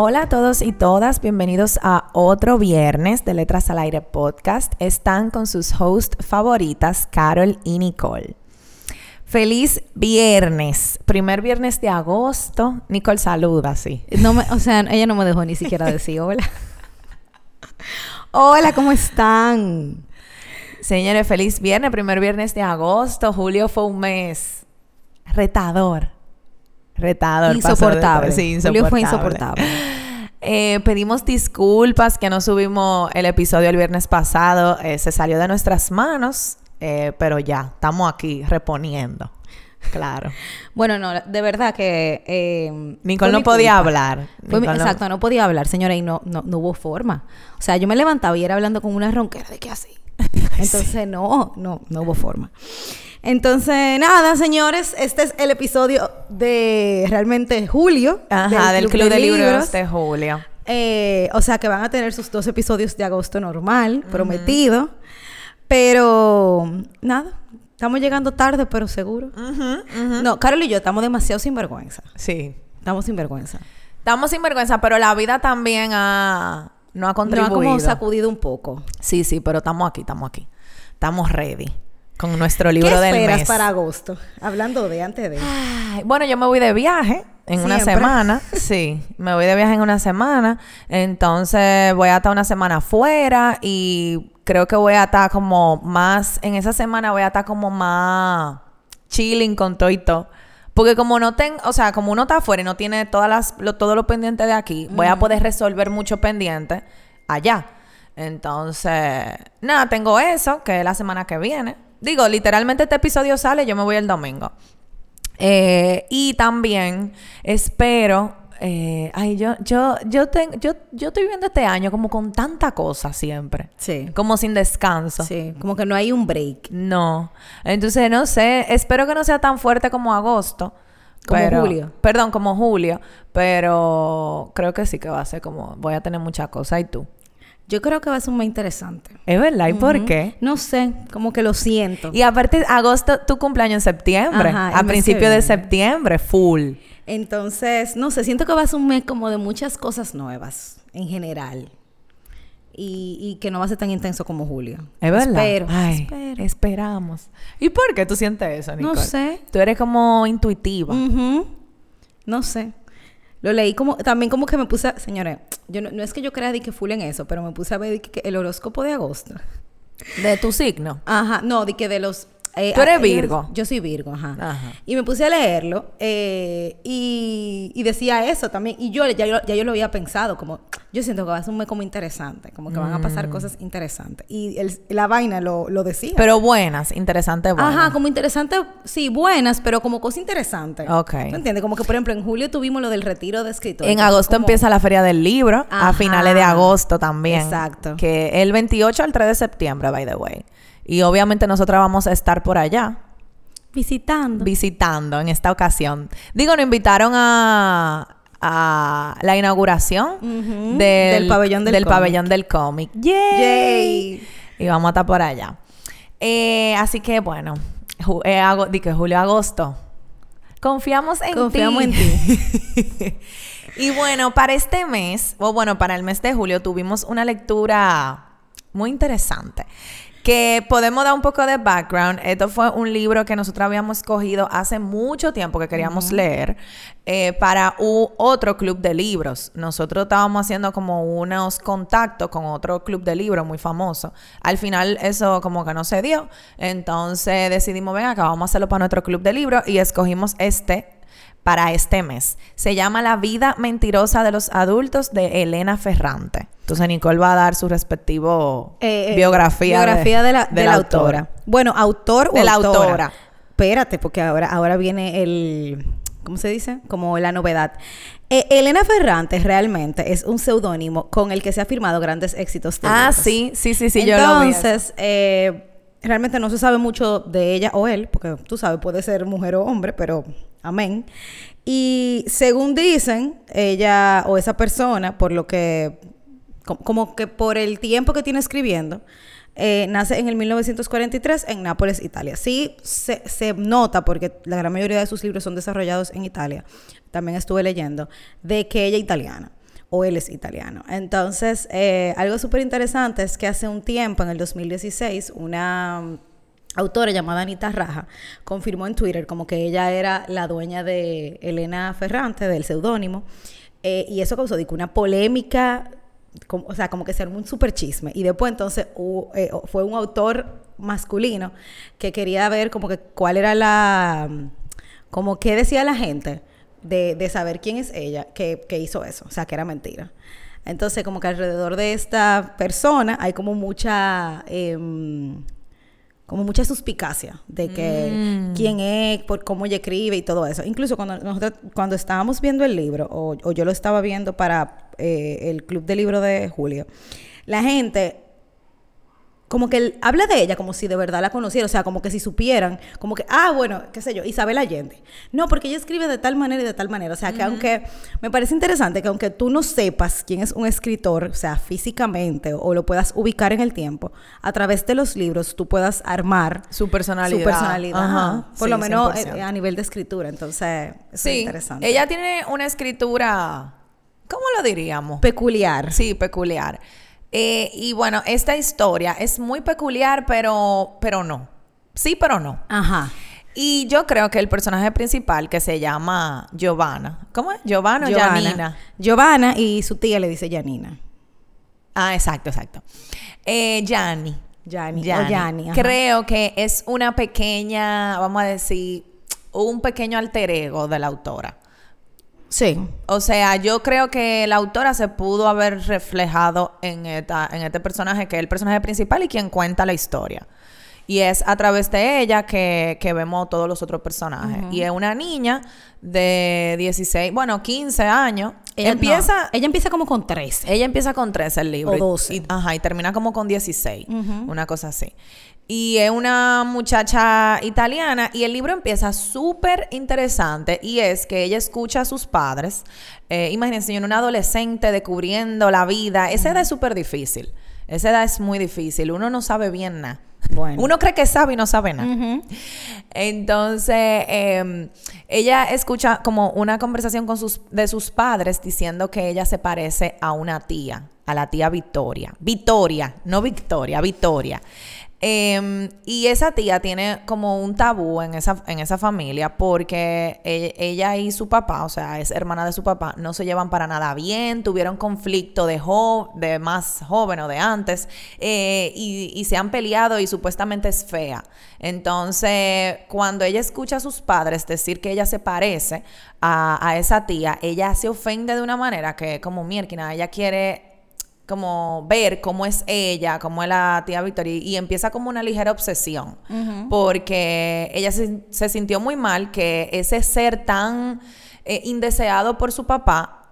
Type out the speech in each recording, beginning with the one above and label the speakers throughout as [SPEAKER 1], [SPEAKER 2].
[SPEAKER 1] Hola a todos y todas, bienvenidos a otro viernes de Letras al Aire podcast. Están con sus hosts favoritas, Carol y Nicole. Feliz viernes, primer viernes de agosto. Nicole saluda, sí.
[SPEAKER 2] No me, o sea, ella no me dejó ni siquiera decir hola. hola, ¿cómo están?
[SPEAKER 1] Señores, feliz viernes, primer viernes de agosto. Julio fue un mes retador. Retador.
[SPEAKER 2] Insoportable. Sí, insoportable. Julio fue insoportable.
[SPEAKER 1] Eh, pedimos disculpas que no subimos el episodio el viernes pasado. Eh, se salió de nuestras manos, eh, pero ya, estamos aquí reponiendo. Claro.
[SPEAKER 2] bueno, no, de verdad que...
[SPEAKER 1] Nicole no podía hablar.
[SPEAKER 2] exacto, no... podía hablar, señora, y no, no, no hubo forma. O sea, yo me levantaba y era hablando con una ronquera de qué así. Entonces, no, no, no hubo forma. Entonces, nada, señores, este es el episodio de realmente julio.
[SPEAKER 1] Ajá, del, Club, de, Libros. de julio.
[SPEAKER 2] Eh, o sea que van a tener sus dos episodios de agosto normal, prometido. Pero, nada, estamos llegando tarde, pero seguro. No, Carol y yo estamos demasiado sinvergüenza.
[SPEAKER 1] Sí.
[SPEAKER 2] Estamos sinvergüenza.
[SPEAKER 1] Estamos sinvergüenza, pero la vida también ha no ha contribuido.
[SPEAKER 2] No ha como sacudido un poco.
[SPEAKER 1] Sí, sí, pero estamos aquí, estamos aquí. Estamos ready con nuestro libro
[SPEAKER 2] ¿Qué
[SPEAKER 1] del
[SPEAKER 2] esperas para agosto? Hablando de antes de.
[SPEAKER 1] bueno, yo me voy de viaje en una semana. Sí, me voy de viaje en una semana. Entonces voy a estar una semana fuera y creo que voy a estar como más. En esa semana voy a estar como más chilling con todo y todo. Porque como no tengo, o sea, como uno está afuera y no tiene todas las, lo, todo lo pendiente de aquí, voy a poder resolver mucho pendiente allá. Entonces, nada, tengo eso, que es la semana que viene. Digo, literalmente este episodio sale, yo me voy el domingo. Eh, y también espero eh, ay, yo, yo, yo, tengo, yo, yo estoy viviendo este año como con tanta cosa siempre.
[SPEAKER 2] Sí.
[SPEAKER 1] Como sin descanso.
[SPEAKER 2] Sí, como que no hay un break.
[SPEAKER 1] No. Entonces, no sé, espero que no sea tan fuerte como agosto.
[SPEAKER 2] Como julio.
[SPEAKER 1] Perdón, como julio. Pero creo que sí que va a ser como, voy a tener muchas cosas. ¿Y tú?
[SPEAKER 2] Yo creo que va a ser muy interesante.
[SPEAKER 1] ¿Es verdad? ¿Y por qué?
[SPEAKER 2] No sé, como que lo siento.
[SPEAKER 1] Y aparte, agosto, tu cumpleaños en septiembre. a principio de septiembre, full.
[SPEAKER 2] Entonces, no sé, siento que va a ser un mes como de muchas cosas nuevas en general. Y, que no va a ser tan intenso como julio.
[SPEAKER 1] Es verdad.
[SPEAKER 2] Espero,
[SPEAKER 1] espero. Esperamos. ¿Y por qué tú sientes eso, Nicole?
[SPEAKER 2] No sé.
[SPEAKER 1] Tú eres como intuitiva.
[SPEAKER 2] No sé. Lo leí como, también como que me puse, señores, yo no, es que yo crea de que full en eso, pero me puse a ver el horóscopo de agosto.
[SPEAKER 1] ¿De tu signo?
[SPEAKER 2] Ajá, no, de que de los
[SPEAKER 1] eh, Tú eres Virgo.
[SPEAKER 2] Yo soy Virgo, ajá. Y me puse a leerlo eh, y, decía eso también. Y yo ya, yo lo había pensado, como yo siento que va a ser un mes como interesante, como que van a pasar mm. cosas interesantes. Y la vaina lo, decía.
[SPEAKER 1] Pero buenas, interesantes, buenas.
[SPEAKER 2] Ajá, como interesantes, sí, buenas, pero como cosas interesantes.
[SPEAKER 1] Ok.
[SPEAKER 2] ¿Tú entiendes? Como que, por ejemplo, en julio tuvimos lo del retiro de escritores.
[SPEAKER 1] En agosto empieza la Feria del Libro, a finales de agosto también.
[SPEAKER 2] Exacto.
[SPEAKER 1] Que el 28 al 3 de septiembre, by the way. Y obviamente nosotras vamos a estar por allá.
[SPEAKER 2] Visitando.
[SPEAKER 1] Visitando en esta ocasión. Digo, nos invitaron a, a la inauguración del, pabellón del, pabellón del cómic. ¡Yay! Y vamos a estar por allá. Eh, así que bueno, eh, di que julio, agosto. Confiamos en
[SPEAKER 2] Confiamos en ti.
[SPEAKER 1] y bueno, para este mes, o bueno, para el mes de julio, tuvimos una lectura muy interesante que podemos dar un poco de background. Esto fue un libro que nosotros habíamos escogido hace mucho tiempo que queríamos leer eh, para otro club de libros. Nosotros estábamos haciendo como unos contactos con otro club de libros muy famoso. Al final eso como que no se dio. Entonces decidimos, venga, acá vamos a hacerlo para nuestro club de libros y escogimos este para este mes. Se llama La vida mentirosa de los adultos de Elena Ferrante. Entonces Nicole va a dar su respectivo eh, eh, biografía,
[SPEAKER 2] biografía de, la, autora. Bueno, autor o
[SPEAKER 1] de la autora.
[SPEAKER 2] Espérate, porque ahora, ahora viene el... ¿Cómo se dice? Como la novedad. Eh, Elena Ferrante realmente es un seudónimo con el que se ha firmado grandes éxitos.
[SPEAKER 1] ah, sí, sí, sí, sí,
[SPEAKER 2] Entonces, realmente no se sabe mucho de ella o él, porque tú sabes, puede ser mujer o hombre, pero amén. Y según dicen, ella o esa persona, por lo que, como que por el tiempo que tiene escribiendo, eh, nace en el 1943 en Nápoles, Italia. Sí se, se, nota, porque la gran mayoría de sus libros son desarrollados en Italia, también estuve leyendo, de que ella es italiana. o él es italiano. Entonces, eh, algo súper interesante es que hace un tiempo, en el 2016, una autora llamada Anita Raja confirmó en Twitter como que ella era la dueña de Elena Ferrante, del seudónimo, eh, y eso causó una polémica, o sea, como que se armó un súper chisme. Y después entonces eh, fue un autor masculino que quería ver como que cuál era la, como qué decía la gente de, saber quién es ella que, hizo eso, o sea, que era mentira. Entonces, como que alrededor de esta persona hay como mucha, em, como mucha suspicacia de que mm. quién es, por cómo ella escribe y todo eso. Incluso cuando nosotros, cuando estábamos viendo el libro, o, yo lo estaba viendo para eh, el club de libro de Julio, la gente como que él habla de ella como si de verdad la conociera, o sea, como que si supieran, como que, ah, bueno, qué sé yo, Isabel Allende. No, porque ella escribe de tal manera y de tal manera, o sea, que aunque me parece interesante que aunque tú no sepas quién es un escritor, o sea, físicamente o, lo puedas ubicar en el tiempo, a través de los libros tú puedas armar
[SPEAKER 1] su personalidad,
[SPEAKER 2] su personalidad, por lo menos eh, a nivel de escritura, entonces es sí, interesante.
[SPEAKER 1] Ella tiene una escritura ¿Cómo lo diríamos?
[SPEAKER 2] Peculiar.
[SPEAKER 1] Sí, peculiar. Eh, y bueno, esta historia es muy peculiar, pero, pero no. Sí, pero no.
[SPEAKER 2] Ajá.
[SPEAKER 1] Y yo creo que el personaje principal, que se llama Giovanna. ¿Cómo es? Giovanna o Janina.
[SPEAKER 2] Giovanna y su tía le dice Janina.
[SPEAKER 1] Ah, exacto, exacto. Eh, Gianni.
[SPEAKER 2] Gianni.
[SPEAKER 1] Creo que es una pequeña, vamos a decir, un pequeño alter ego de la autora.
[SPEAKER 2] Sí.
[SPEAKER 1] O sea, yo creo que la autora se pudo haber reflejado en, esta, en este personaje, que es el personaje principal y quien cuenta la historia. Y es a través de ella que, vemos todos los otros personajes. Y es una niña de 16, bueno, 15 años.
[SPEAKER 2] Ella empieza... ella empieza como con 13.
[SPEAKER 1] Ella empieza con 13 el libro.
[SPEAKER 2] O 12.
[SPEAKER 1] Y, ajá, y termina como con 16. Una cosa así. Y es una muchacha italiana y el libro empieza súper interesante y es que ella escucha a sus padres. Eh, imagínense, en una adolescente descubriendo la vida. Esa edad es súper difícil. Esa edad es muy difícil. Uno no sabe bien nada. Bueno. Uno cree que sabe y no sabe nada. Entonces, em, ella escucha como una conversación con sus, de sus padres diciendo que ella se parece a una tía, a la tía Victoria. Victoria, no Victoria, Victoria. Em, y esa tía tiene como un tabú en esa, en esa familia porque e, ella, y su papá, o sea, es hermana de su papá, no se llevan para nada bien, tuvieron conflicto de, de más joven o de antes eh, y, se han peleado y supuestamente es fea. Entonces, cuando ella escucha a sus padres decir que ella se parece a, esa tía, ella se ofende de una manera que como mierda, ella quiere como ver cómo es ella, cómo es la tía Victoria, y, empieza como una ligera obsesión, porque ella se, sintió muy mal que ese ser tan eh, indeseado por su papá,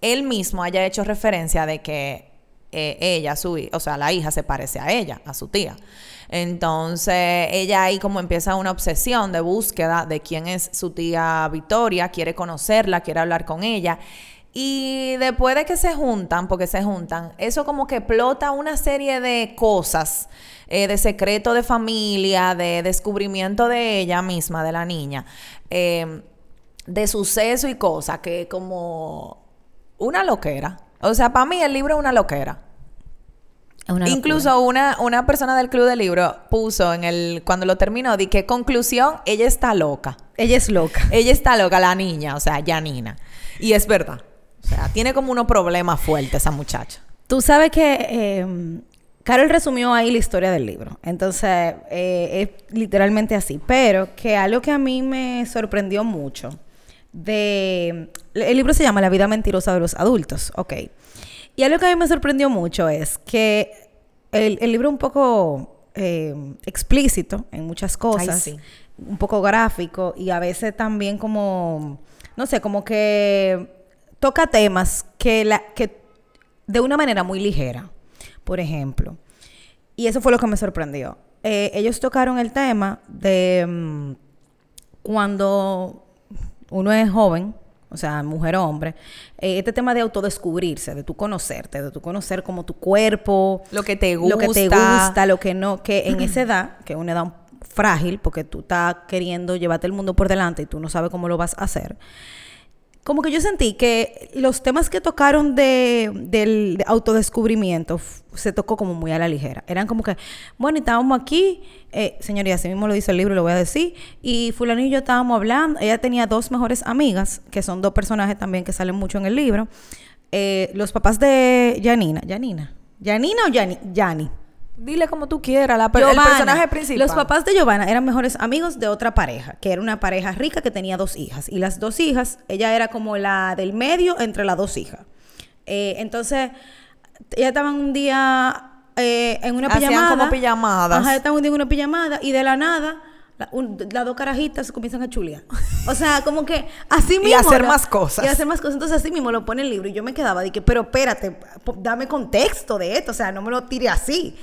[SPEAKER 1] él mismo haya hecho referencia de que eh, ella, su, o sea, la hija se parece a ella, a su tía. Entonces, ella ahí como empieza una obsesión de búsqueda de quién es su tía Victoria, quiere conocerla, quiere hablar con ella. Y después de que se juntan, porque se juntan, eso como que explota una serie de cosas, eh, de secreto de familia, de descubrimiento de ella misma, de la niña, em, de suceso y cosas, que como una loquera. O sea, para mí el libro es una loquera. Incluso una, una persona del club del libro puso en el, cuando lo terminó, di que conclusión, ella está loca.
[SPEAKER 2] Ella es loca.
[SPEAKER 1] Ella está loca, la niña, o sea, Janina. Y es verdad. O sea, tiene como unos problemas fuertes esa muchacha.
[SPEAKER 2] Tú sabes que eh, Carol resumió ahí la historia del libro. Entonces, eh, es literalmente así. Pero que algo que a mí me sorprendió mucho de... El libro se llama La vida mentirosa de los adultos, ok. Y algo que a mí me sorprendió mucho es que el, libro es un poco eh, explícito en muchas cosas, un poco gráfico y a veces también como, no sé, como que toca temas que, la, que de una manera muy ligera, por ejemplo. Y eso fue lo que me sorprendió. Eh, ellos tocaron el tema de mm, cuando uno es joven, o sea, mujer o hombre, eh, este tema de autodescubrirse, de tu conocerte, de tu conocer como tu cuerpo,
[SPEAKER 1] lo que te gusta,
[SPEAKER 2] lo que te gusta, lo que no, que en esa edad, que es una edad frágil, porque tú estás queriendo llevarte el mundo por delante y tú no sabes cómo lo vas a hacer, como que yo sentí que los temas que tocaron de, del autodescubrimiento se tocó como muy a la ligera. Eran como que, bueno, estábamos aquí, eh, señoría, así mismo lo dice el libro, lo voy a decir, y fulano y yo estábamos hablando, ella tenía dos mejores amigas, que son dos personajes también que salen mucho en el libro, Eh, los papás de Janina, Janina, Janina o Yani, Yani.
[SPEAKER 1] Dile como tú quieras, la per- el personaje principal.
[SPEAKER 2] Los papás de Giovanna eran mejores amigos de otra pareja, que era una pareja rica que tenía dos hijas. Y las dos hijas, ella era como la del medio entre las dos hijas. Eh, entonces, ellas estaban un día eh, en una
[SPEAKER 1] Hacían
[SPEAKER 2] pijamada.
[SPEAKER 1] como pijamadas.
[SPEAKER 2] Ajá, estaban un día en una pijamada y de la nada, la- un- las dos carajitas se comienzan a chulear. O sea, como que así mismo.
[SPEAKER 1] hacer
[SPEAKER 2] ¿no?
[SPEAKER 1] más cosas.
[SPEAKER 2] Y hacer más cosas. Entonces, así mismo lo pone el libro. Y yo me quedaba, de que, pero espérate, dame contexto de esto. O sea, no me lo tire así.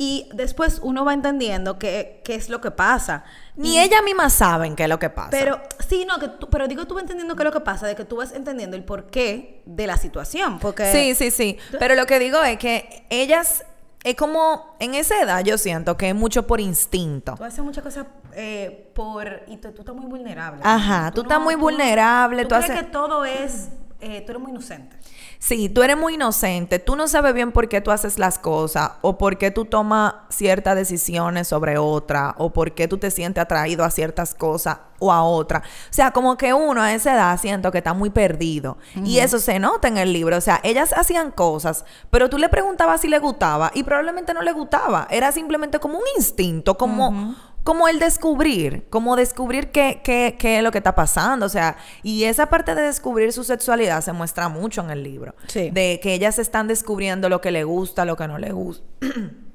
[SPEAKER 2] Y después uno va entendiendo qué, qué es lo que pasa.
[SPEAKER 1] Ni ellas mismas saben qué es lo que pasa.
[SPEAKER 2] Pero, sí, no, que tú, pero digo, tú vas entendiendo qué es lo que pasa, de que tú vas entendiendo el porqué de la situación. Porque.
[SPEAKER 1] Sí, sí, sí. Pero lo que digo es que ellas, es como en esa edad yo siento que es mucho por instinto.
[SPEAKER 2] Tú haces muchas cosas eh, por... Y tú, tú estás muy vulnerable.
[SPEAKER 1] Ajá, tú estás muy vulnerable,
[SPEAKER 2] Tú,
[SPEAKER 1] tú
[SPEAKER 2] crees
[SPEAKER 1] haces-
[SPEAKER 2] que todo es... eh, tú eres muy inocente.
[SPEAKER 1] Sí, tú eres muy inocente, tú no sabes bien por qué tú haces las cosas o por qué tú tomas ciertas decisiones sobre otra o por qué tú te sientes atraído a ciertas cosas o a otra. O sea, como que uno a esa edad siento que está muy perdido y eso se nota en el libro. O sea, ellas hacían cosas, pero tú le preguntabas si le gustaba y probablemente no le gustaba. Era simplemente como un instinto, como como el descubrir, como descubrir qué, qué, qué es lo que está pasando, o sea, y esa parte de descubrir su sexualidad se muestra mucho en el libro,
[SPEAKER 2] Sí.
[SPEAKER 1] de que ellas están descubriendo lo que le gusta, lo que no le gusta.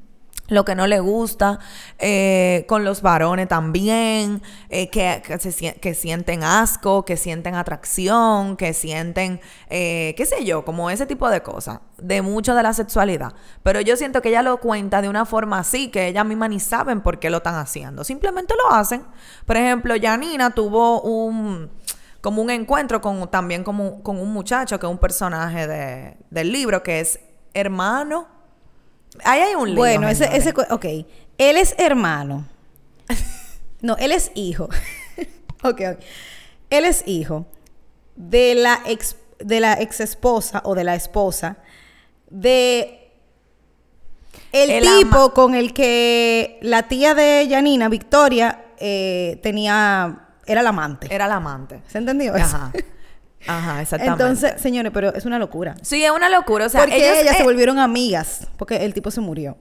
[SPEAKER 1] lo que no le gusta, eh, con los varones también, eh, que, que, se sienten asco, que sienten atracción, que sienten, eh, qué sé yo, como ese tipo de cosas, de mucho de la sexualidad. Pero yo siento que ella lo cuenta de una forma así, que ellas mismas ni saben por qué lo están haciendo, simplemente lo hacen. Por ejemplo, Janina tuvo un como un encuentro con también como, con un muchacho que es un personaje de- del libro que es hermano Ahí hay un lío.
[SPEAKER 2] Bueno, ese, ese... Ok. Él es hermano. No, él es hijo. ok, ok. Él es hijo de la ex, de la ex esposa o de la esposa de el,
[SPEAKER 1] El
[SPEAKER 2] tipo
[SPEAKER 1] ama-
[SPEAKER 2] con el que la tía de Janina, Victoria, eh, tenía, era la amante.
[SPEAKER 1] Era la amante.
[SPEAKER 2] ¿Se entendió eso?
[SPEAKER 1] Ajá. Ajá, exactamente.
[SPEAKER 2] Entonces, señores, pero es una locura.
[SPEAKER 1] Sí, es una locura. O sea,
[SPEAKER 2] porque
[SPEAKER 1] ellos,
[SPEAKER 2] ellas se
[SPEAKER 1] eh,
[SPEAKER 2] volvieron amigas, porque el tipo se murió.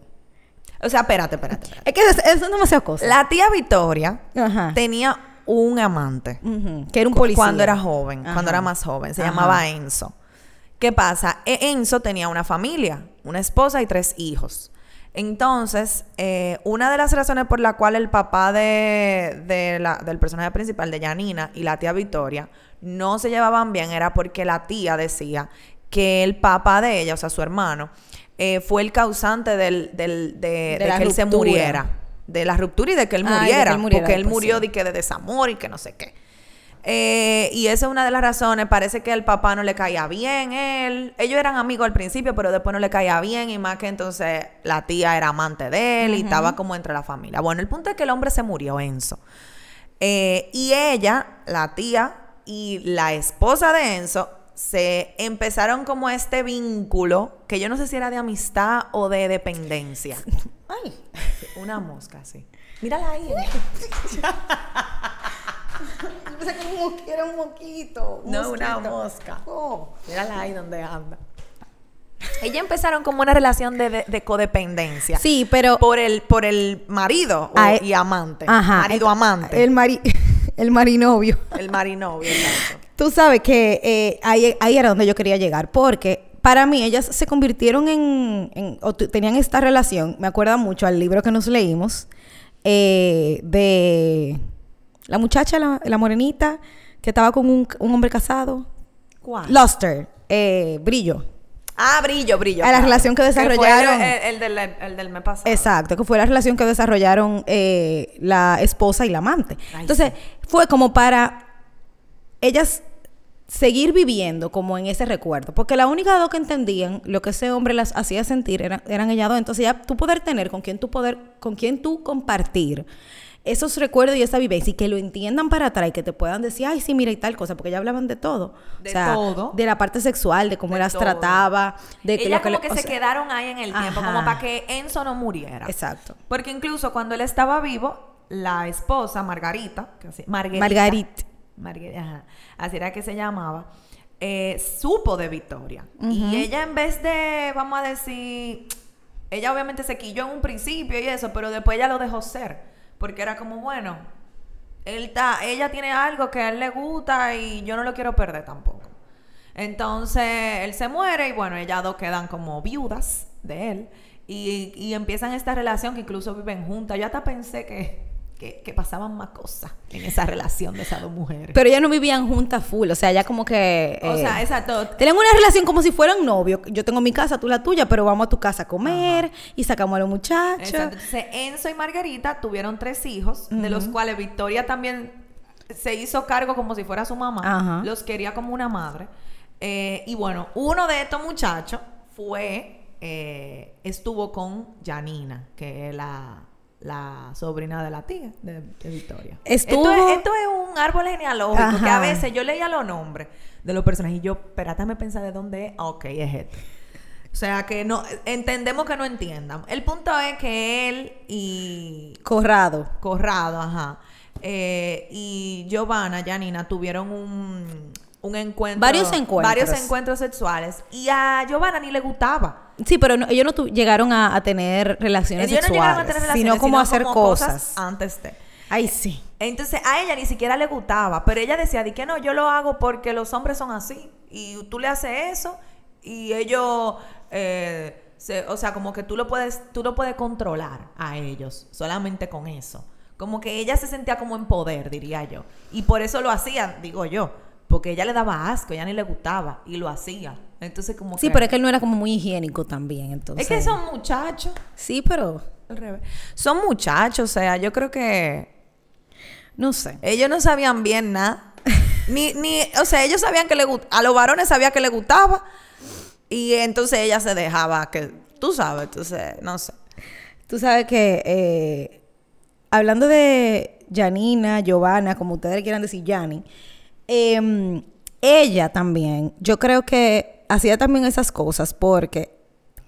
[SPEAKER 1] O sea, espérate, espérate, espérate.
[SPEAKER 2] Es que es- eso es demasiado cosa.
[SPEAKER 1] La tía Victoria
[SPEAKER 2] Ajá.
[SPEAKER 1] tenía un amante.
[SPEAKER 2] Que era un policía.
[SPEAKER 1] Cuando era joven,
[SPEAKER 2] Ajá.
[SPEAKER 1] cuando era más joven. Se
[SPEAKER 2] Ajá.
[SPEAKER 1] llamaba Enzo. ¿Qué pasa? E- Enzo tenía una familia, una esposa y tres hijos. Entonces, eh, una de las razones por la cual el papá de, de la- del personaje principal, de Janina, y la tía Victoria no se llevaban bien era porque la tía decía que el papá de ella, o sea, su hermano, eh, fue el causante del, del- de,
[SPEAKER 2] De
[SPEAKER 1] de
[SPEAKER 2] la
[SPEAKER 1] que él se muriera. De la ruptura y de que él
[SPEAKER 2] Ah, que
[SPEAKER 1] muriera.
[SPEAKER 2] él muriera
[SPEAKER 1] porque él murió
[SPEAKER 2] sí.
[SPEAKER 1] de que de desamor y que no sé qué. Eh, y esa es una de las razones. Parece que el papá no le caía bien él. Ellos eran amigos al principio, pero después no le caía bien. Y más que entonces la tía era amante de él y estaba como entre la familia. Bueno, el punto es que el hombre se murió, Enzo. Eh, y ella, la tía y la esposa de Enzo, se empezaron como este vínculo que yo no sé si era de amistad o de dependencia.
[SPEAKER 2] Ay.
[SPEAKER 1] Una mosca, sí. Mírala ahí.
[SPEAKER 2] Yo pensé que un mosquito era un moquito. un
[SPEAKER 1] No, una mosca.
[SPEAKER 2] Oh.
[SPEAKER 1] Mírala ahí donde anda. Ellas empezaron como una relación de, de- de codependencia.
[SPEAKER 2] Sí, pero...
[SPEAKER 1] Por el, por el marido o-
[SPEAKER 2] Ah, eh,
[SPEAKER 1] y amante.
[SPEAKER 2] Ajá.
[SPEAKER 1] Marido
[SPEAKER 2] el-
[SPEAKER 1] amante.
[SPEAKER 2] El, mari... el marinovio.
[SPEAKER 1] El marinovio, exacto.
[SPEAKER 2] Tú sabes que eh, ahí, ahí era donde yo quería llegar, porque para mí ellas se convirtieron en, en- o tenían esta relación, me acuerda mucho al libro que nos leímos, eh, de la muchacha, la, la morenita, que estaba con un, un hombre casado,
[SPEAKER 1] ¿Cuál?
[SPEAKER 2] Luster, eh, Brillo.
[SPEAKER 1] Ah, brillo, brillo.
[SPEAKER 2] A la relación que
[SPEAKER 1] fue
[SPEAKER 2] desarrollaron.
[SPEAKER 1] el, el del, el del mes pasado.
[SPEAKER 2] Exacto, que fue la relación que desarrollaron eh, la esposa y la amante.
[SPEAKER 1] Ay,
[SPEAKER 2] Entonces, fue como para ellas seguir viviendo como en ese recuerdo. Porque la única dos que entendían lo que ese hombre las hacía sentir era- eran ellas dos. Entonces, ya tú poder tener con quien tú poder, con quien tú compartir esos recuerdos y esa vivencia y que lo entiendan para atrás y que te puedan decir, ay, sí, mira y tal cosa, porque ya hablaban de todo.
[SPEAKER 1] De todo.
[SPEAKER 2] De la parte sexual, de cómo
[SPEAKER 1] De
[SPEAKER 2] las
[SPEAKER 1] todo.
[SPEAKER 2] trataba, de que
[SPEAKER 1] Ella
[SPEAKER 2] lo que
[SPEAKER 1] como
[SPEAKER 2] le-
[SPEAKER 1] que se
[SPEAKER 2] sea,
[SPEAKER 1] quedaron ahí en el tiempo, como para que Enzo no muriera.
[SPEAKER 2] Exacto.
[SPEAKER 1] Porque incluso cuando él estaba vivo, la esposa, Margarita, que Margarita,
[SPEAKER 2] Margarita.
[SPEAKER 1] Margarita, ajá, así era que se llamaba, eh, supo de Victoria. Y ella en vez de, vamos a decir, ella obviamente se quilló en un principio y eso, pero después ella lo dejó ser. Porque era como, bueno, él está, ella tiene algo que a él le gusta y yo no lo quiero perder tampoco. Entonces él se muere y bueno, ellas dos quedan como viudas de él y, y empiezan esta relación que incluso viven juntas. Yo hasta pensé que, que, que pasaban más cosas en esa relación de esas dos mujeres.
[SPEAKER 2] Pero ellas no vivían juntas full, o sea, ya como que...
[SPEAKER 1] o
[SPEAKER 2] eh,
[SPEAKER 1] sea, exacto.
[SPEAKER 2] Tenían una relación como si fueran novios. Yo tengo mi casa, tú la tuya, pero vamos a tu casa a comer y sacamos a los muchachos.
[SPEAKER 1] Exacto. Entonces, Enzo y Margarita tuvieron tres hijos, de los cuales Victoria también se hizo cargo como si fuera su mamá.
[SPEAKER 2] Ajá.
[SPEAKER 1] Los quería como una madre. Eh, y bueno, uno de estos muchachos fue, eh, estuvo con Janina, que es la, la sobrina de la tía de, de Victoria.
[SPEAKER 2] Estuvo-
[SPEAKER 1] Esto es, esto es un árbol genealógico que a
[SPEAKER 2] Ajá.
[SPEAKER 1] veces yo leía los nombres de los personajes y yo, espérate, me pensar de dónde es. Ah, Ok, es este. O sea que no, entendemos que no entiendan. El punto es que él y
[SPEAKER 2] Corrado.
[SPEAKER 1] Corrado, ajá, eh, y Giovanna, Janina, tuvieron un, un encuentro.
[SPEAKER 2] Varios encuentros.
[SPEAKER 1] Varios encuentros sexuales. Y a Giovanna ni le gustaba.
[SPEAKER 2] Sí, pero no- ellos no tu- llegaron a, a tener relaciones
[SPEAKER 1] Ellos no
[SPEAKER 2] sexuales,
[SPEAKER 1] llegaron a tener relaciones,
[SPEAKER 2] sino como a hacer
[SPEAKER 1] como
[SPEAKER 2] cosas.
[SPEAKER 1] antes de.
[SPEAKER 2] Ay, sí.
[SPEAKER 1] Entonces a ella ni siquiera le gustaba, pero ella decía, di que no, yo lo hago porque los hombres son así. Y tú le haces eso y ellos, eh, se- o sea, como que tú lo puedes, tú lo puedes controlar a ellos solamente con eso. Como que ella se sentía como en poder, diría yo. Y por eso lo hacía, digo yo. Porque ella le daba asco, ella ni le gustaba y lo hacía. Entonces como
[SPEAKER 2] Sí,
[SPEAKER 1] que...
[SPEAKER 2] pero es que él no era como muy higiénico también, entonces.
[SPEAKER 1] Es que son muchachos.
[SPEAKER 2] Sí, pero
[SPEAKER 1] Al revés. Son muchachos, o sea, yo creo que
[SPEAKER 2] no sé.
[SPEAKER 1] ellos no sabían bien nada. ni, ni, o sea, ellos sabían que le gust- a los varones sabía que le gustaba. Y entonces ella se dejaba que, tú sabes, entonces, no sé.
[SPEAKER 2] Tú sabes que eh, hablando de Janina, Giovanna, como ustedes quieran decir, Jani, em, ella también, yo creo que hacía también esas cosas porque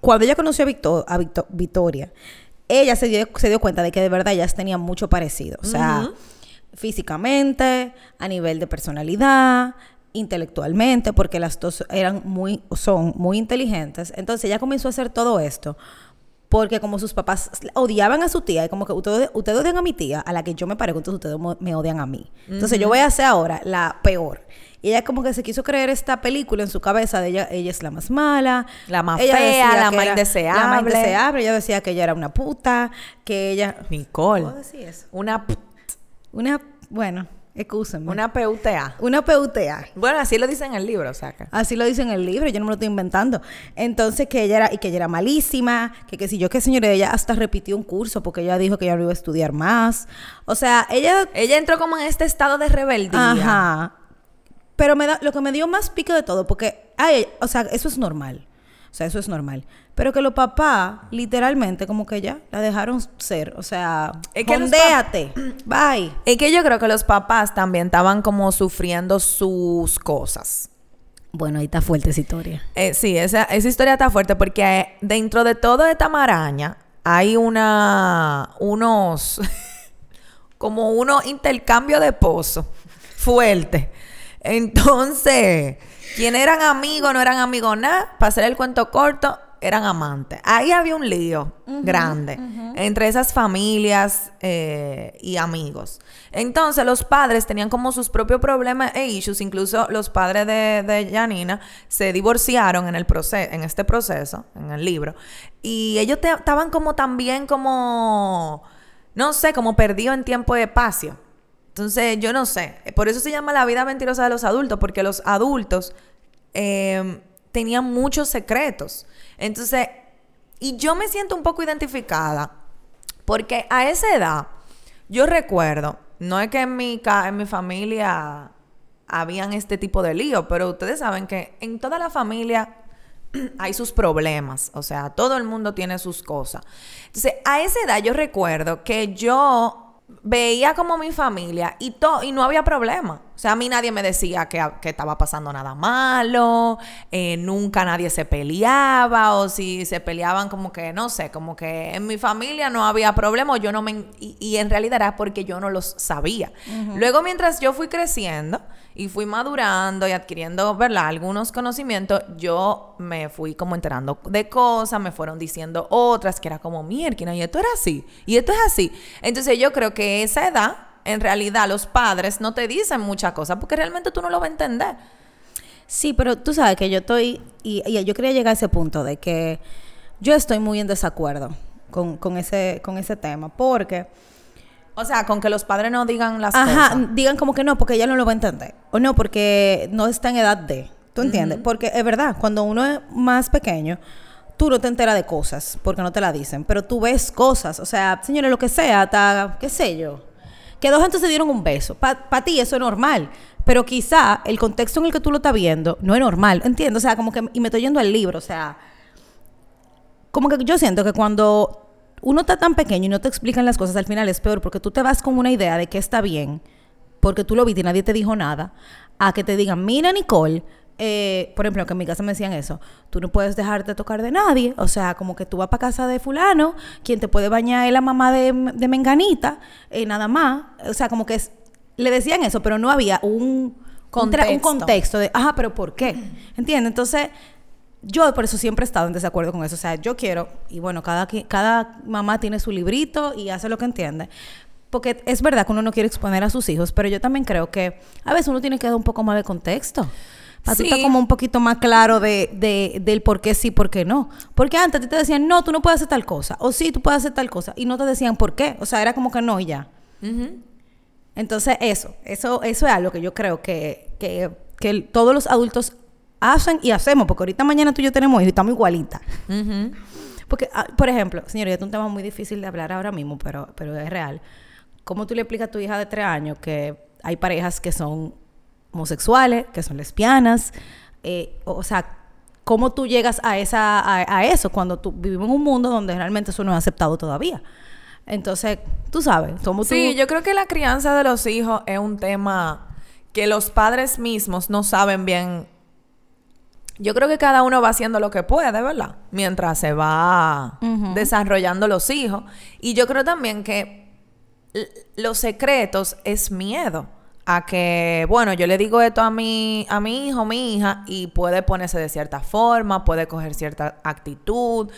[SPEAKER 2] cuando ella conoció a, Victo- a Victo- Victoria, ella se dio, se dio cuenta de que de verdad ellas tenían mucho parecido. O sea, físicamente, a nivel de personalidad, intelectualmente, porque las dos eran muy, son muy inteligentes. Entonces ella comenzó a hacer todo esto porque como sus papás odiaban a su tía, y como que ustedes, ustedes odian a mi tía, a la que yo me parezco, entonces ustedes me odian a mí. Entonces yo voy a hacer ahora la peor. Y ella como que se quiso creer esta película en su cabeza de ella, ella es la más mala.
[SPEAKER 1] La más
[SPEAKER 2] Ella
[SPEAKER 1] fea, la más indeseable.
[SPEAKER 2] La más indeseable. Ella decía que ella era una puta, que ella...
[SPEAKER 1] Nicole.
[SPEAKER 2] ¿Puedo decir eso?
[SPEAKER 1] Una,
[SPEAKER 2] Una, bueno, excúsenme.
[SPEAKER 1] una PUTA.
[SPEAKER 2] Una PUTA.
[SPEAKER 1] Bueno, así lo dice en el libro, o sea que.
[SPEAKER 2] Así lo dice en el libro, yo no me lo estoy inventando. Entonces que ella era, y que ella era malísima, que que si yo qué señora, ella hasta repitió un curso porque ella dijo que ella no iba a estudiar más. O sea, ella
[SPEAKER 1] Ella entró como en este estado de rebeldía.
[SPEAKER 2] Ajá. Pero me da, lo que me dio más pique de todo, porque, ay, o sea, eso es normal. O sea, eso es normal. Pero que los papás, literalmente, como que ya la dejaron ser. O sea,
[SPEAKER 1] Es que los
[SPEAKER 2] ondéate. Bye.
[SPEAKER 1] Y que yo creo que los papás también estaban como sufriendo sus cosas.
[SPEAKER 2] Bueno, ahí está fuerte esa historia.
[SPEAKER 1] Eh, sí, esa, esa historia está fuerte porque eh, dentro de toda esta maraña hay una unos como unos intercambio de pozos fuerte. Entonces, quienes eran amigos no eran amigos nada, para hacer el cuento corto, eran amantes. Ahí había un lío grande entre esas familias eh, y amigos. Entonces los padres tenían como sus propios problemas e issues. Incluso los padres de, de Janina se divorciaron en, el proceso, en este proceso, en el libro. Y ellos te- estaban como también como, no sé, como perdidos en tiempo y espacio. Entonces, yo no sé. Por eso se llama la vida mentirosa de los adultos, porque los adultos eh, tenían muchos secretos. Entonces, y yo me siento un poco identificada, porque a esa edad, yo recuerdo, no es que en mi, en mi familia habían este tipo de lío, pero ustedes saben que en toda la familia hay sus problemas, o sea, todo el mundo tiene sus cosas. Entonces, a esa edad yo recuerdo que yo veía como mi familia y, to- y no había problema. O sea, a mí nadie me decía que, que estaba pasando nada malo, eh, nunca nadie se peleaba o si se peleaban como que, no sé, como que en mi familia no había problema yo no me... Y, y en realidad era porque yo no los sabía. Luego mientras yo fui creciendo y fui madurando y adquiriendo, ¿verdad? Algunos conocimientos, yo me fui como enterando de cosas, me fueron diciendo otras que era como, mierda, y esto era así, y esto es así. Entonces yo creo que esa edad, en realidad los padres no te dicen muchas cosas porque realmente tú no lo vas a entender.
[SPEAKER 2] Sí, pero tú sabes que yo estoy, y, y yo quería llegar a ese punto de que yo estoy muy en desacuerdo con, con ese, con ese tema, porque,
[SPEAKER 1] O sea, con que los padres no digan las
[SPEAKER 2] ajá,
[SPEAKER 1] cosas.
[SPEAKER 2] digan como que no, porque ella no lo va a entender, o no, porque no está en edad de, ¿tú entiendes? Porque es verdad, cuando uno es más pequeño, tú no te enteras de cosas, porque no te la dicen, pero tú ves cosas, o sea, señores, lo que sea, hasta, qué sé yo, que dos gente se dieron un beso, para ti eso es normal, pero quizá el contexto en el que tú lo estás viendo no es normal, ¿entiendes? O sea, como que, y me estoy yendo al libro, o sea, como que yo siento que cuando uno está tan pequeño y no te explican las cosas, al final es peor porque tú te vas con una idea de que está bien, porque tú lo viste y nadie te dijo nada, a que te digan, mira Nicole, eh, por ejemplo, que en mi casa me decían eso, tú no puedes dejarte tocar de nadie, o sea, como que tú vas para casa de fulano, quien te puede bañar es la mamá de, de Menganita, eh, nada más, o sea, como que es- le decían eso, pero no había un un un
[SPEAKER 1] Contexto.
[SPEAKER 2] contexto de, ajá, pero ¿por qué? ¿Entiendes? Entonces, yo por eso siempre he estado en desacuerdo con eso. O sea, yo quiero, y bueno, cada, cada mamá tiene su librito y hace lo que entiende. Porque es verdad que uno no quiere exponer a sus hijos, pero yo también creo que a veces uno tiene que dar un poco más de contexto. Para tú
[SPEAKER 1] Sí.
[SPEAKER 2] estar como un poquito más claro de, de- del por qué sí, por qué no. Porque antes a ti te decían, no, tú no puedes hacer tal cosa. O sí, tú puedes hacer tal cosa. Y no te decían por qué. O sea, era como que no y ya. Entonces, eso, eso, eso es algo que yo creo que, que, que todos los adultos hacen y hacemos, porque ahorita mañana tú y yo tenemos hijos y estamos igualitas.
[SPEAKER 1] Ujú.
[SPEAKER 2] Porque, ah, por ejemplo, este es un tema muy difícil de hablar ahora mismo, pero, pero es real. ¿Cómo tú le explicas a tu hija de tres años que hay parejas que son homosexuales, que son lesbianas? Eh, o, o sea, ¿cómo tú llegas a, esa, a, a eso cuando tú vivimos en un mundo donde realmente eso no es aceptado todavía? Entonces, tú sabes, como tú...
[SPEAKER 1] Sí, yo creo que la crianza de los hijos es un tema que los padres mismos no saben bien. Yo creo que cada uno va haciendo lo que puede, ¿verdad? Mientras se va desarrollando los hijos. Y yo creo también que los secretos es miedo a que, bueno, yo le digo esto a mi, a mi hijo, mi hija, y puede ponerse de cierta forma, puede coger cierta actitud,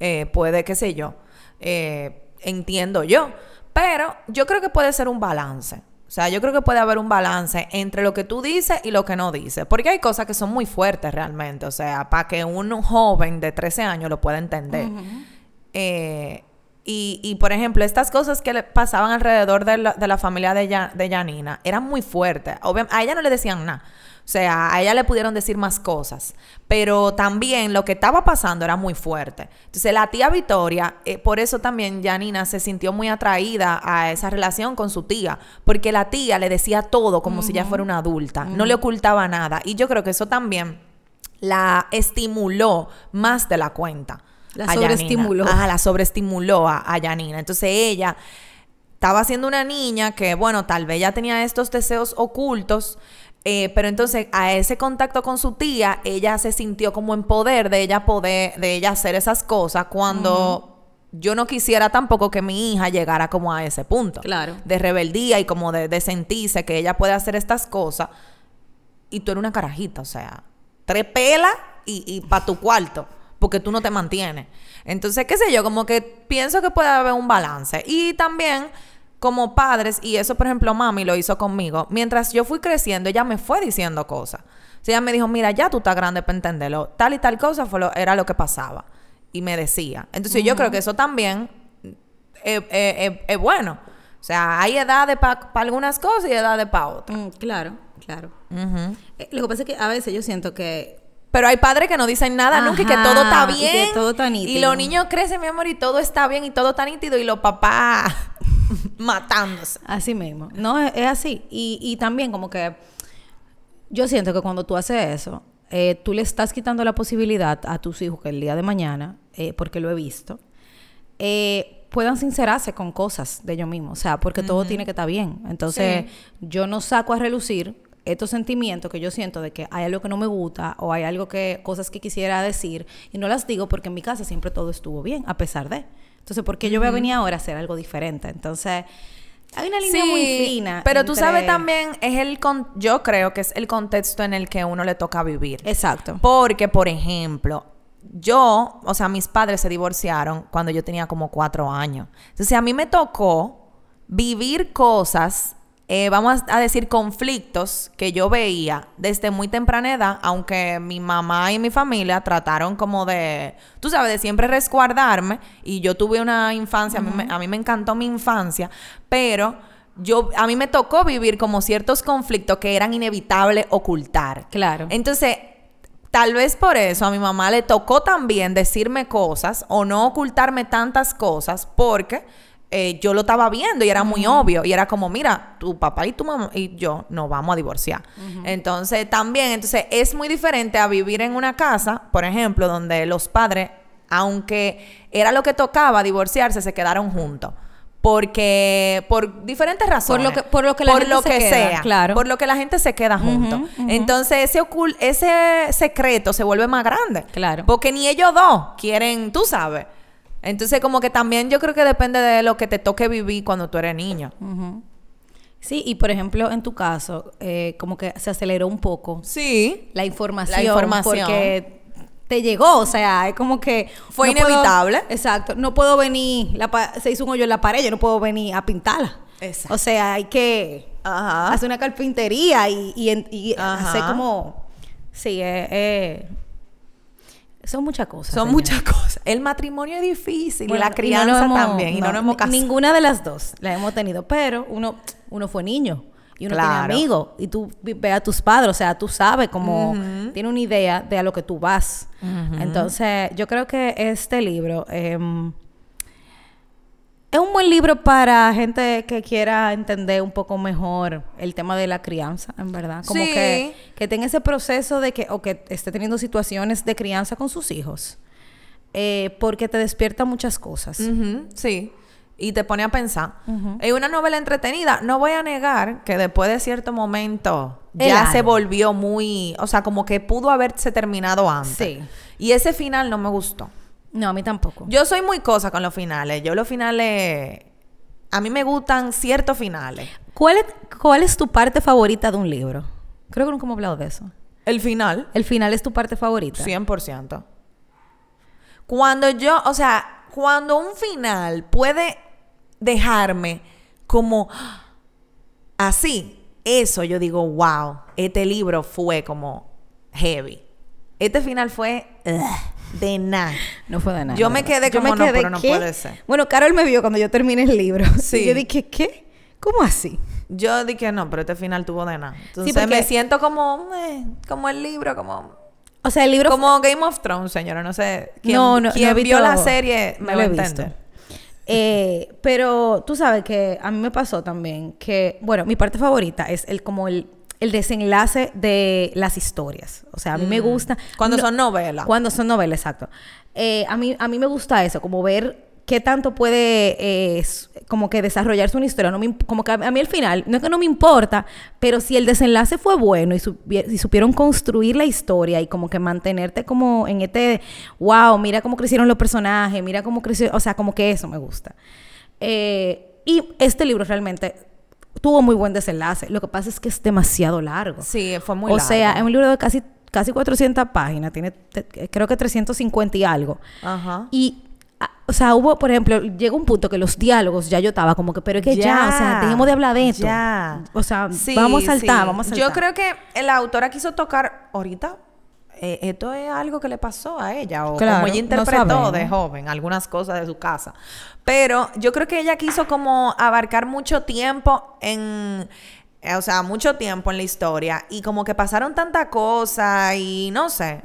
[SPEAKER 1] eh, puede, qué sé yo, eh, entiendo yo. Pero yo creo que puede ser un balance. O sea, yo creo que puede haber un balance entre lo que tú dices y lo que no dices. Porque hay cosas que son muy fuertes realmente. O sea, para que un joven de 13 años lo pueda entender. Eh, y, y, por ejemplo, estas cosas que le pasaban alrededor de la, de la familia de, Ya- de Janina eran muy fuertes. A ella no le decían nada. O sea, a ella le pudieron decir más cosas. Pero también lo que estaba pasando era muy fuerte. Entonces, la tía Victoria, eh, por eso también Janina se sintió muy atraída a esa relación con su tía. Porque la tía le decía todo como si ella fuera una adulta. No le ocultaba nada. Y yo creo que eso también la estimuló más de la cuenta.
[SPEAKER 2] La
[SPEAKER 1] a
[SPEAKER 2] sobreestimuló.
[SPEAKER 1] Ajá, la sobreestimuló a, a Yanina. Entonces ella estaba siendo una niña que, bueno, tal vez ya tenía estos deseos ocultos, eh, pero entonces a ese contacto con su tía, ella se sintió como en poder de ella poder, de ella hacer esas cosas cuando yo no quisiera tampoco que mi hija llegara como a ese punto.
[SPEAKER 2] Claro.
[SPEAKER 1] De rebeldía y como de, de sentirse que ella puede hacer estas cosas y tú eres una carajita, o sea, tres pelas y, y para tu cuarto, porque tú no te mantienes. Entonces, qué sé yo, como que pienso que puede haber un balance. Y también, como padres, y eso, por ejemplo, mami lo hizo conmigo, mientras yo fui creciendo, ella me fue diciendo cosas. O sea, ella me dijo, mira, ya tú estás grande para entenderlo. Tal y tal cosa fue lo- era lo que pasaba. Y me decía. Entonces, yo creo que eso también es, es- es- es bueno. O sea, hay edades para algunas cosas y edades para otras.
[SPEAKER 2] Mm, claro, claro. Eh, Lo que pasa es que a veces yo siento que
[SPEAKER 1] Pero hay padres que no dicen nada nunca y que todo está
[SPEAKER 2] y que
[SPEAKER 1] bien.
[SPEAKER 2] todo está
[SPEAKER 1] Y
[SPEAKER 2] nítido.
[SPEAKER 1] los niños crecen, mi amor, y todo está bien y todo está nítido. Y los papás matándose.
[SPEAKER 2] Así mismo. No, es, es así. Y, y también como que yo siento que cuando tú haces eso, eh, tú le estás quitando la posibilidad a tus hijos que el día de mañana, eh, porque lo he visto, eh, puedan sincerarse con cosas de ellos mismos, o sea, porque todo tiene que estar bien. Entonces, yo no saco a relucir estos sentimientos que yo siento de que hay algo que no me gusta o hay algo que cosas que quisiera decir y no las digo porque en mi casa siempre todo estuvo bien a pesar de. Entonces, ¿por qué yo voy a venir ahora a hacer algo diferente? Entonces, hay una línea muy fina.
[SPEAKER 1] Pero tú sabes también, es el con yo creo que es el contexto en el que uno le toca vivir.
[SPEAKER 2] Exacto.
[SPEAKER 1] Porque, por ejemplo, yo, o sea, mis padres se divorciaron cuando yo tenía como cuatro años. Entonces, a mí me tocó vivir cosas, eh, vamos a decir, conflictos que yo veía desde muy temprana edad, aunque mi mamá y mi familia trataron como de, tú sabes, de siempre resguardarme. Y yo tuve una infancia, a, mí me, a mí me encantó mi infancia, pero yo, a mí me tocó vivir como ciertos conflictos que eran inevitables ocultar.
[SPEAKER 2] Claro.
[SPEAKER 1] Entonces, tal vez por eso a mi mamá le tocó también decirme cosas o no ocultarme tantas cosas porque eh, yo lo estaba viendo y era muy obvio y era como, mira, tu papá y tu mamá y yo nos vamos a divorciar. Entonces, también, entonces es muy diferente a vivir en una casa, por ejemplo, donde los padres, aunque era lo que tocaba divorciarse, se quedaron juntos. Porque, por diferentes razones.
[SPEAKER 2] lo que- por lo que la
[SPEAKER 1] Por
[SPEAKER 2] gente
[SPEAKER 1] lo
[SPEAKER 2] se
[SPEAKER 1] que
[SPEAKER 2] queda,
[SPEAKER 1] sea.
[SPEAKER 2] claro.
[SPEAKER 1] Por lo que la gente se queda juntos. Entonces, ese, ese secreto se vuelve más grande.
[SPEAKER 2] Claro.
[SPEAKER 1] Porque ni ellos dos quieren, tú sabes. Entonces, como que también yo creo que depende de lo que te toque vivir cuando tú eres niño.
[SPEAKER 2] Sí, y por ejemplo, en tu caso, eh, como que se aceleró un poco
[SPEAKER 1] Sí.
[SPEAKER 2] la información.
[SPEAKER 1] La información.
[SPEAKER 2] Porque te llegó, o sea, es como que...
[SPEAKER 1] Fue inevitable.
[SPEAKER 2] exacto. No puedo venir, la se hizo un hoyo en la pared, yo no puedo venir a pintarla.
[SPEAKER 1] Exacto.
[SPEAKER 2] O sea, hay que
[SPEAKER 1] Ajá.
[SPEAKER 2] hacer una carpintería y, hacer como... Sí, eh, eh, son muchas cosas.
[SPEAKER 1] Son
[SPEAKER 2] señora.
[SPEAKER 1] muchas cosas. El matrimonio es difícil
[SPEAKER 2] Bueno,
[SPEAKER 1] y la crianza
[SPEAKER 2] hemos-
[SPEAKER 1] también. y no nos hemos casado.
[SPEAKER 2] Ninguna de las dos la hemos tenido, pero uno, uno fue niño y uno
[SPEAKER 1] Claro.
[SPEAKER 2] tiene amigos y tú ve a tus padres, o sea, tú sabes cómo tiene una idea de a lo que tú vas. Entonces, yo creo que este libro em, es un buen libro para gente que quiera entender un poco mejor el tema de la crianza, en verdad. Como
[SPEAKER 1] Sí.
[SPEAKER 2] que, que tenga ese proceso de que, o que esté teniendo situaciones de crianza con sus hijos. Eh, porque te despierta muchas cosas.
[SPEAKER 1] Sí. Y te pone a pensar. Es una novela entretenida. No voy a negar que después de cierto momento
[SPEAKER 2] El
[SPEAKER 1] ya se volvió muy... O sea, como que pudo haberse terminado antes.
[SPEAKER 2] Sí.
[SPEAKER 1] Y ese final no me gustó.
[SPEAKER 2] No, a mí tampoco.
[SPEAKER 1] Yo soy muy cosa con los finales. Yo los finales... A mí me gustan ciertos finales.
[SPEAKER 2] ¿Cuál es, ¿Cuál es tu parte favorita de un libro? Creo que nunca hemos hablado de eso.
[SPEAKER 1] El final,
[SPEAKER 2] El final es tu parte favorita.
[SPEAKER 1] 100%. Cuando yo... O sea, cuando un final puede dejarme como así, eso yo digo, wow, este libro fue como heavy. Este final fue ugh, de nada.
[SPEAKER 2] No fue de nada.
[SPEAKER 1] Yo me quedé como, no, pero no puede ser.
[SPEAKER 2] Bueno, Carol me vio cuando yo terminé el libro.
[SPEAKER 1] Sí.
[SPEAKER 2] Y yo dije, ¿qué? ¿Cómo así?
[SPEAKER 1] Yo dije no, pero este final tuvo de nada. Entonces
[SPEAKER 2] porque-
[SPEAKER 1] me siento como, eh, como el libro, como,
[SPEAKER 2] O sea, el libro
[SPEAKER 1] como Game of Thrones, señora. No sé. ¿Quién,
[SPEAKER 2] No, no,
[SPEAKER 1] quién
[SPEAKER 2] no
[SPEAKER 1] vio la serie
[SPEAKER 2] no
[SPEAKER 1] me
[SPEAKER 2] lo visto.
[SPEAKER 1] entender.
[SPEAKER 2] Eh, pero tú sabes que a mí me pasó también que, bueno, mi parte favorita es el como el, el desenlace de las historias. O sea, a mí me gusta.
[SPEAKER 1] Mm. Cuando
[SPEAKER 2] no-
[SPEAKER 1] son novelas.
[SPEAKER 2] Cuando son novelas, exacto. Eh, a, mí, a mí me gusta eso, como ver qué tanto puede eh, como que desarrollarse una historia. No me como que a, mí el final, no es que no me importa, pero si el desenlace fue bueno y, supi- y supieron construir la historia y como que mantenerte como en este, wow, mira cómo crecieron los personajes, mira cómo creció, o sea, como que eso me gusta. Eh, y este libro realmente tuvo muy buen desenlace. Lo que pasa es que es demasiado largo.
[SPEAKER 1] Sí, fue muy
[SPEAKER 2] o
[SPEAKER 1] largo.
[SPEAKER 2] sea, es un libro de casi, casi 400 páginas, tiene te- creo que 350 y algo.
[SPEAKER 1] Ajá.
[SPEAKER 2] Y, ah, o sea, hubo, por ejemplo, llegó un punto que los diálogos ya yo estaba como que, pero es que ya, o sea, dejemos de hablar de esto.
[SPEAKER 1] Ya.
[SPEAKER 2] O sea,
[SPEAKER 1] Sí,
[SPEAKER 2] vamos a saltar,
[SPEAKER 1] sí.
[SPEAKER 2] vamos a saltar.
[SPEAKER 1] Yo creo que la autora quiso tocar ahorita. Eh, esto es algo que le pasó a ella o
[SPEAKER 2] Claro,
[SPEAKER 1] como ella
[SPEAKER 2] no
[SPEAKER 1] interpretó
[SPEAKER 2] sabemos.
[SPEAKER 1] de joven algunas cosas de su casa. Pero yo creo que ella quiso como abarcar mucho tiempo en eh, o sea, mucho tiempo en la historia y como que pasaron tanta cosa y no sé,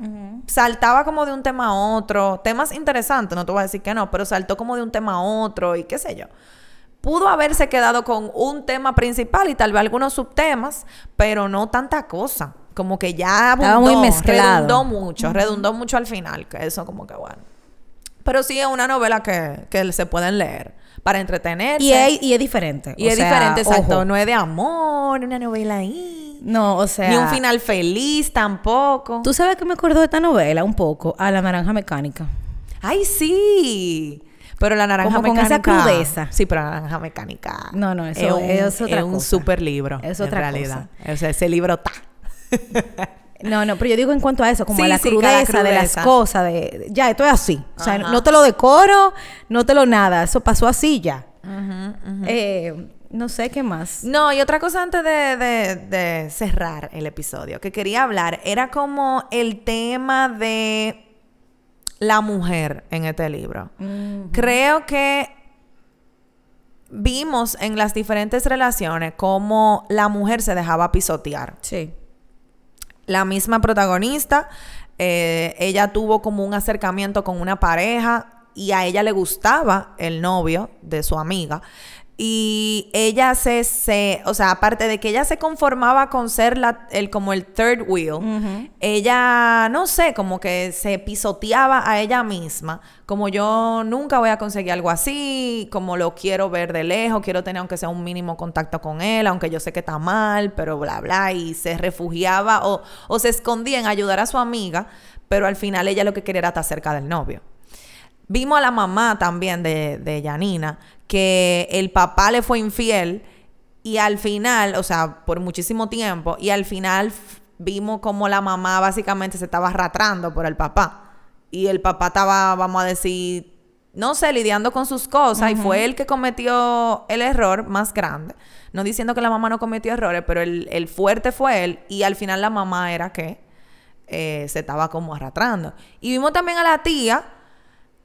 [SPEAKER 1] saltaba como de un tema a otro, temas interesantes, no te voy a decir que no, pero saltó como de un tema a otro y qué sé yo pudo haberse quedado con un tema principal y tal vez algunos subtemas, pero no tanta cosa. Como que ya abundó,
[SPEAKER 2] Estaba muy mezclado.
[SPEAKER 1] redundó mucho, redundó mucho al final, que eso como que bueno. Pero sí es una novela que, que se pueden leer para entretenerse.
[SPEAKER 2] Y es, y es diferente.
[SPEAKER 1] Y
[SPEAKER 2] o
[SPEAKER 1] es
[SPEAKER 2] sea,
[SPEAKER 1] diferente, exacto.
[SPEAKER 2] ojo.
[SPEAKER 1] No es de amor, una novela ahí.
[SPEAKER 2] No, o sea.
[SPEAKER 1] Ni un final feliz tampoco.
[SPEAKER 2] ¿Tú sabes que me acuerdo de esta novela un poco? A La Naranja Mecánica.
[SPEAKER 1] ¡Ay, sí! Pero la naranja
[SPEAKER 2] Como con
[SPEAKER 1] mecánica.
[SPEAKER 2] esa crudeza.
[SPEAKER 1] Sí, pero la naranja mecánica.
[SPEAKER 2] No, no, eso
[SPEAKER 1] un,
[SPEAKER 2] es otra
[SPEAKER 1] un
[SPEAKER 2] cosa.
[SPEAKER 1] super libro.
[SPEAKER 2] Es
[SPEAKER 1] en
[SPEAKER 2] otra
[SPEAKER 1] realidad. O sea, ese libro está.
[SPEAKER 2] No, no, pero yo digo en cuanto a eso, como
[SPEAKER 1] Sí,
[SPEAKER 2] a la
[SPEAKER 1] sí,
[SPEAKER 2] crudeza, de las cosas, de ya, esto es así. O sea,
[SPEAKER 1] Ajá.
[SPEAKER 2] no te lo decoro, no te lo nada, eso pasó así ya. Eh, no sé qué más.
[SPEAKER 1] No, y otra cosa antes de, de- de cerrar el episodio que quería hablar era como el tema de la mujer en este libro. Creo que vimos en las diferentes relaciones cómo la mujer se dejaba pisotear.
[SPEAKER 2] Sí.
[SPEAKER 1] La misma protagonista, eh, ella tuvo como un acercamiento con una pareja y a ella le gustaba el novio de su amiga. Y ella se, se, o sea, aparte de que ella se conformaba con ser la, el, como el third wheel, ella, no sé, como que se pisoteaba a ella misma, como yo nunca voy a conseguir algo así, como lo quiero ver de lejos, quiero tener aunque sea un mínimo contacto con él, aunque yo sé que está mal, pero bla, bla, y se refugiaba o, o se escondía en ayudar a su amiga, pero al final ella lo que quería era estar cerca del novio. Vimos a la mamá también de, de Janina, que el papá le fue infiel y al final, o sea, por muchísimo tiempo, y al final vimos como la mamá básicamente se estaba arrastrando por el papá. Y el papá estaba, vamos a decir, no sé, lidiando con sus cosas y fue él que cometió el error más grande. No diciendo que la mamá no cometió errores, pero el, el fuerte fue él y al final la mamá era que eh, se estaba como arrastrando. Y vimos también a la tía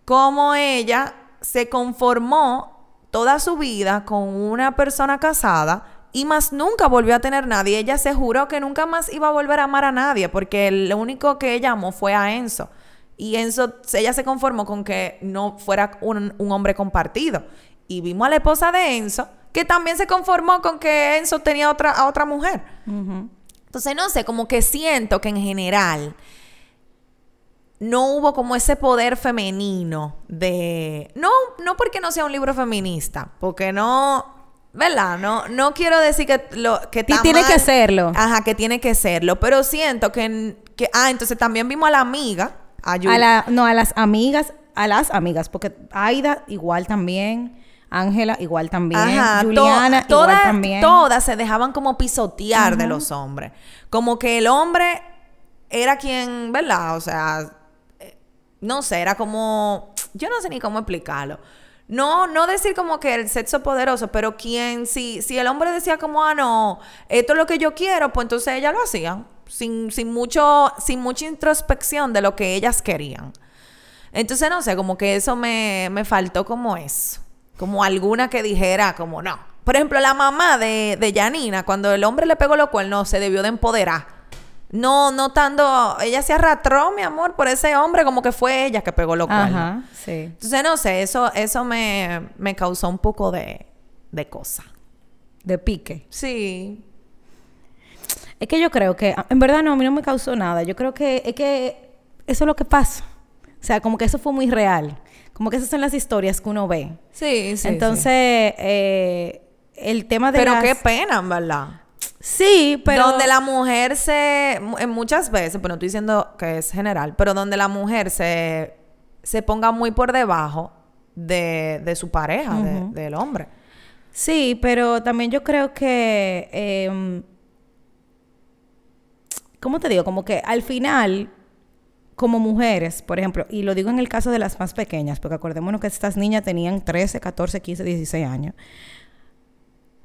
[SPEAKER 1] cómo ella se conformó toda su vida con una persona casada y más nunca volvió a tener nadie. Ella se juró que nunca más iba a volver a amar a nadie porque lo único que ella amó fue a Enzo. Y Enzo, ella se conformó con que no fuera un, un hombre compartido. Y vimos a la esposa de Enzo que también se conformó con que Enzo tenía otra, a otra mujer. Entonces, no sé, como que siento que en general no hubo como ese poder femenino de... No, no porque no sea un libro feminista, porque no... ¿Verdad? No, no quiero decir que lo que está
[SPEAKER 2] tiene
[SPEAKER 1] mal.
[SPEAKER 2] que serlo.
[SPEAKER 1] Ajá, que tiene que serlo. Pero siento que, que... Ah, entonces también vimos a la amiga. A,
[SPEAKER 2] la, no, a las amigas, a las amigas, porque Aida igual también, Ángela igual también,
[SPEAKER 1] Ajá, to-
[SPEAKER 2] Juliana
[SPEAKER 1] todas,
[SPEAKER 2] igual también.
[SPEAKER 1] Todas se dejaban como pisotear de los hombres. Como que el hombre era quien, ¿verdad? O sea, no sé, era como, yo no sé ni cómo explicarlo. No, no decir como que el sexo poderoso, pero quien, si, si el hombre decía como, ah, no, esto es lo que yo quiero, pues entonces ellas lo hacían, sin, sin, mucho, sin mucha introspección de lo que ellas querían. Entonces, no sé, como que eso me, me faltó como eso. Como alguna que dijera, como no. Por ejemplo, la mamá de, de Janina, cuando el hombre le pegó los cuernos, se debió de empoderar. No, no tanto. Ella se arrastró, mi amor, por ese hombre, como que fue ella que pegó los cuernos.
[SPEAKER 2] Ajá, sí.
[SPEAKER 1] Entonces, no sé, eso, eso me, me causó un poco de, de cosa.
[SPEAKER 2] De pique.
[SPEAKER 1] Sí.
[SPEAKER 2] Es que yo creo que, en verdad no, a mí no me causó nada. Yo creo que es que eso es lo que pasa. O sea, como que eso fue muy real. Como que esas son las historias que uno ve.
[SPEAKER 1] Sí, sí.
[SPEAKER 2] Entonces, eh, el tema de
[SPEAKER 1] Pero
[SPEAKER 2] las-
[SPEAKER 1] qué pena, en ¿verdad?
[SPEAKER 2] Sí, pero...
[SPEAKER 1] Donde la mujer se, en muchas veces, pero no estoy diciendo que es general, pero donde la mujer se, se ponga muy por debajo de, de su pareja, de- del hombre.
[SPEAKER 2] Sí, pero también yo creo que... eh, ¿Cómo te digo? Como que al final, como mujeres, por ejemplo, y lo digo en el caso de las más pequeñas, porque acordémonos que estas niñas tenían 13, 14, 15, 16 años.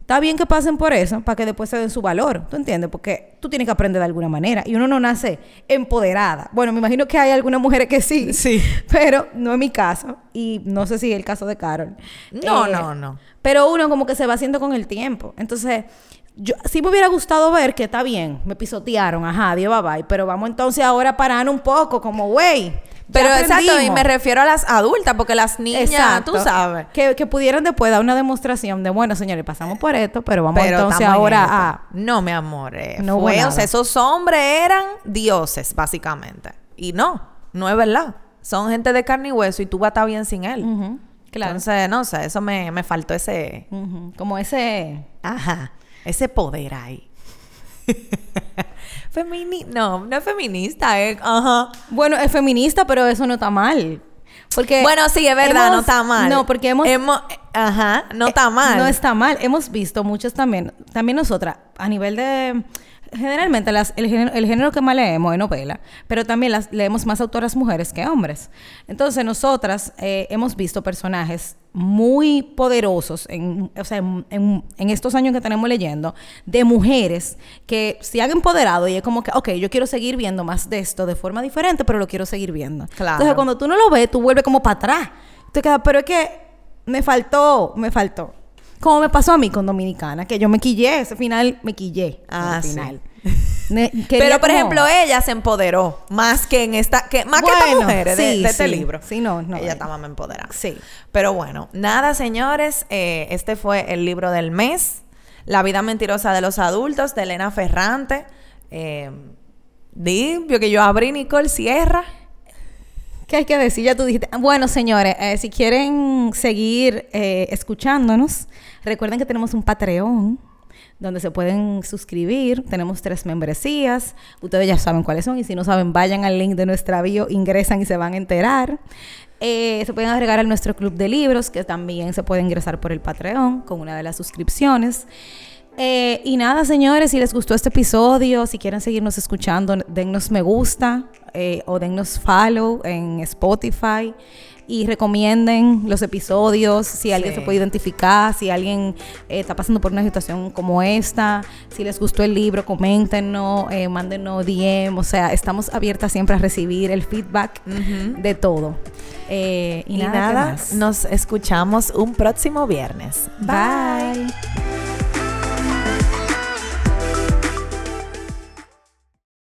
[SPEAKER 2] Está bien que pasen por eso, para que después se den su valor, ¿tú entiendes? Porque tú tienes que aprender de alguna manera y uno no nace empoderada. Bueno, me imagino que hay algunas mujeres que sí,
[SPEAKER 1] Sí.
[SPEAKER 2] pero no es mi caso y no sé si es el caso de Carol.
[SPEAKER 1] No,
[SPEAKER 2] Eh,
[SPEAKER 1] no, no.
[SPEAKER 2] Pero uno como que se va haciendo con el tiempo. Entonces, yo sí me hubiera gustado ver que está bien, me pisotearon, ajá, Dios bye bye, pero vamos entonces ahora a parar un poco, como, güey.
[SPEAKER 1] Pero exacto, y
[SPEAKER 2] aprendimos".
[SPEAKER 1] me refiero a las adultas, porque las niñas,
[SPEAKER 2] Exacto.
[SPEAKER 1] tú sabes.
[SPEAKER 2] Que, que pudieran después dar una demostración de, bueno, señores, pasamos por esto, pero vamos
[SPEAKER 1] Pero
[SPEAKER 2] entonces
[SPEAKER 1] en
[SPEAKER 2] ahora
[SPEAKER 1] esto.
[SPEAKER 2] a...
[SPEAKER 1] No, mi amor. eh,
[SPEAKER 2] No
[SPEAKER 1] fue, o sea, esos hombres eran dioses, básicamente. Y no, no es verdad. Son gente de carne y hueso y tú vas a estar bien sin él.
[SPEAKER 2] Claro.
[SPEAKER 1] Entonces, no sé, eso me, me faltó ese...
[SPEAKER 2] Como ese...
[SPEAKER 1] Ajá, ese poder ahí. Femini... No, no es feminista, es... Ajá.
[SPEAKER 2] Bueno, es feminista, pero eso no está mal. Porque
[SPEAKER 1] Bueno, sí, es verdad,
[SPEAKER 2] hemos-
[SPEAKER 1] no está mal.
[SPEAKER 2] No, porque hemos...
[SPEAKER 1] Ajá, no
[SPEAKER 2] eh,
[SPEAKER 1] está mal.
[SPEAKER 2] No está mal. Hemos visto muchos también, también nosotras, a nivel de... Generalmente las, el, género, el género que más leemos es novela, pero también las, leemos más autoras mujeres que hombres. Entonces nosotras eh, hemos visto personajes muy poderosos en, o sea, en, en- en estos años que tenemos leyendo, de mujeres que se han empoderado y es como que, ok, yo quiero seguir viendo más de esto de forma diferente, pero lo quiero seguir viendo.
[SPEAKER 1] Claro.
[SPEAKER 2] Entonces cuando tú no lo ves, tú vuelves como para atrás. Te quedas, pero es que me faltó, me faltó. Como me pasó a mí con Dominicana, que yo me quillé, ese final me quillé.
[SPEAKER 1] Ah,
[SPEAKER 2] al
[SPEAKER 1] sí.
[SPEAKER 2] final. Ne- quería
[SPEAKER 1] Pero, por
[SPEAKER 2] como-
[SPEAKER 1] ejemplo, ella se empoderó más que en esta... Que, más que estas mujeres
[SPEAKER 2] sí,
[SPEAKER 1] de este
[SPEAKER 2] sí.
[SPEAKER 1] libro.
[SPEAKER 2] Sí, no, no,
[SPEAKER 1] Ella
[SPEAKER 2] eh.
[SPEAKER 1] estaba más empoderada.
[SPEAKER 2] Sí.
[SPEAKER 1] Pero bueno, nada, señores. eh, este fue el libro del mes. La vida mentirosa de los adultos, de Elena Ferrante. Eh, di, que yo abrí Nicole Sierra.
[SPEAKER 2] ¿Qué hay que decir? Ya tú dijiste. Bueno, señores, eh, si quieren seguir eh, escuchándonos, recuerden que tenemos un Patreon donde se pueden suscribir. Tenemos tres membresías. Ustedes ya saben cuáles son. Y si no saben, vayan al link de nuestra bio, ingresan y se van a enterar. Eh, se pueden agregar a nuestro club de libros, que también se puede ingresar por el Patreon con una de las suscripciones. Eh, y nada, señores, si les gustó este episodio, si quieren seguirnos escuchando, dennos me gusta eh, o dennos follow en Spotify y recomienden los episodios, si alguien
[SPEAKER 1] Sí.
[SPEAKER 2] se puede identificar, si alguien eh, está pasando por una situación como esta, si les gustó el libro, coméntenos, eh, mándenos DM, o sea, estamos abiertas siempre a recibir el feedback de todo. Eh, y,
[SPEAKER 1] Y,
[SPEAKER 2] nada,
[SPEAKER 1] nos escuchamos un próximo viernes.
[SPEAKER 2] Bye.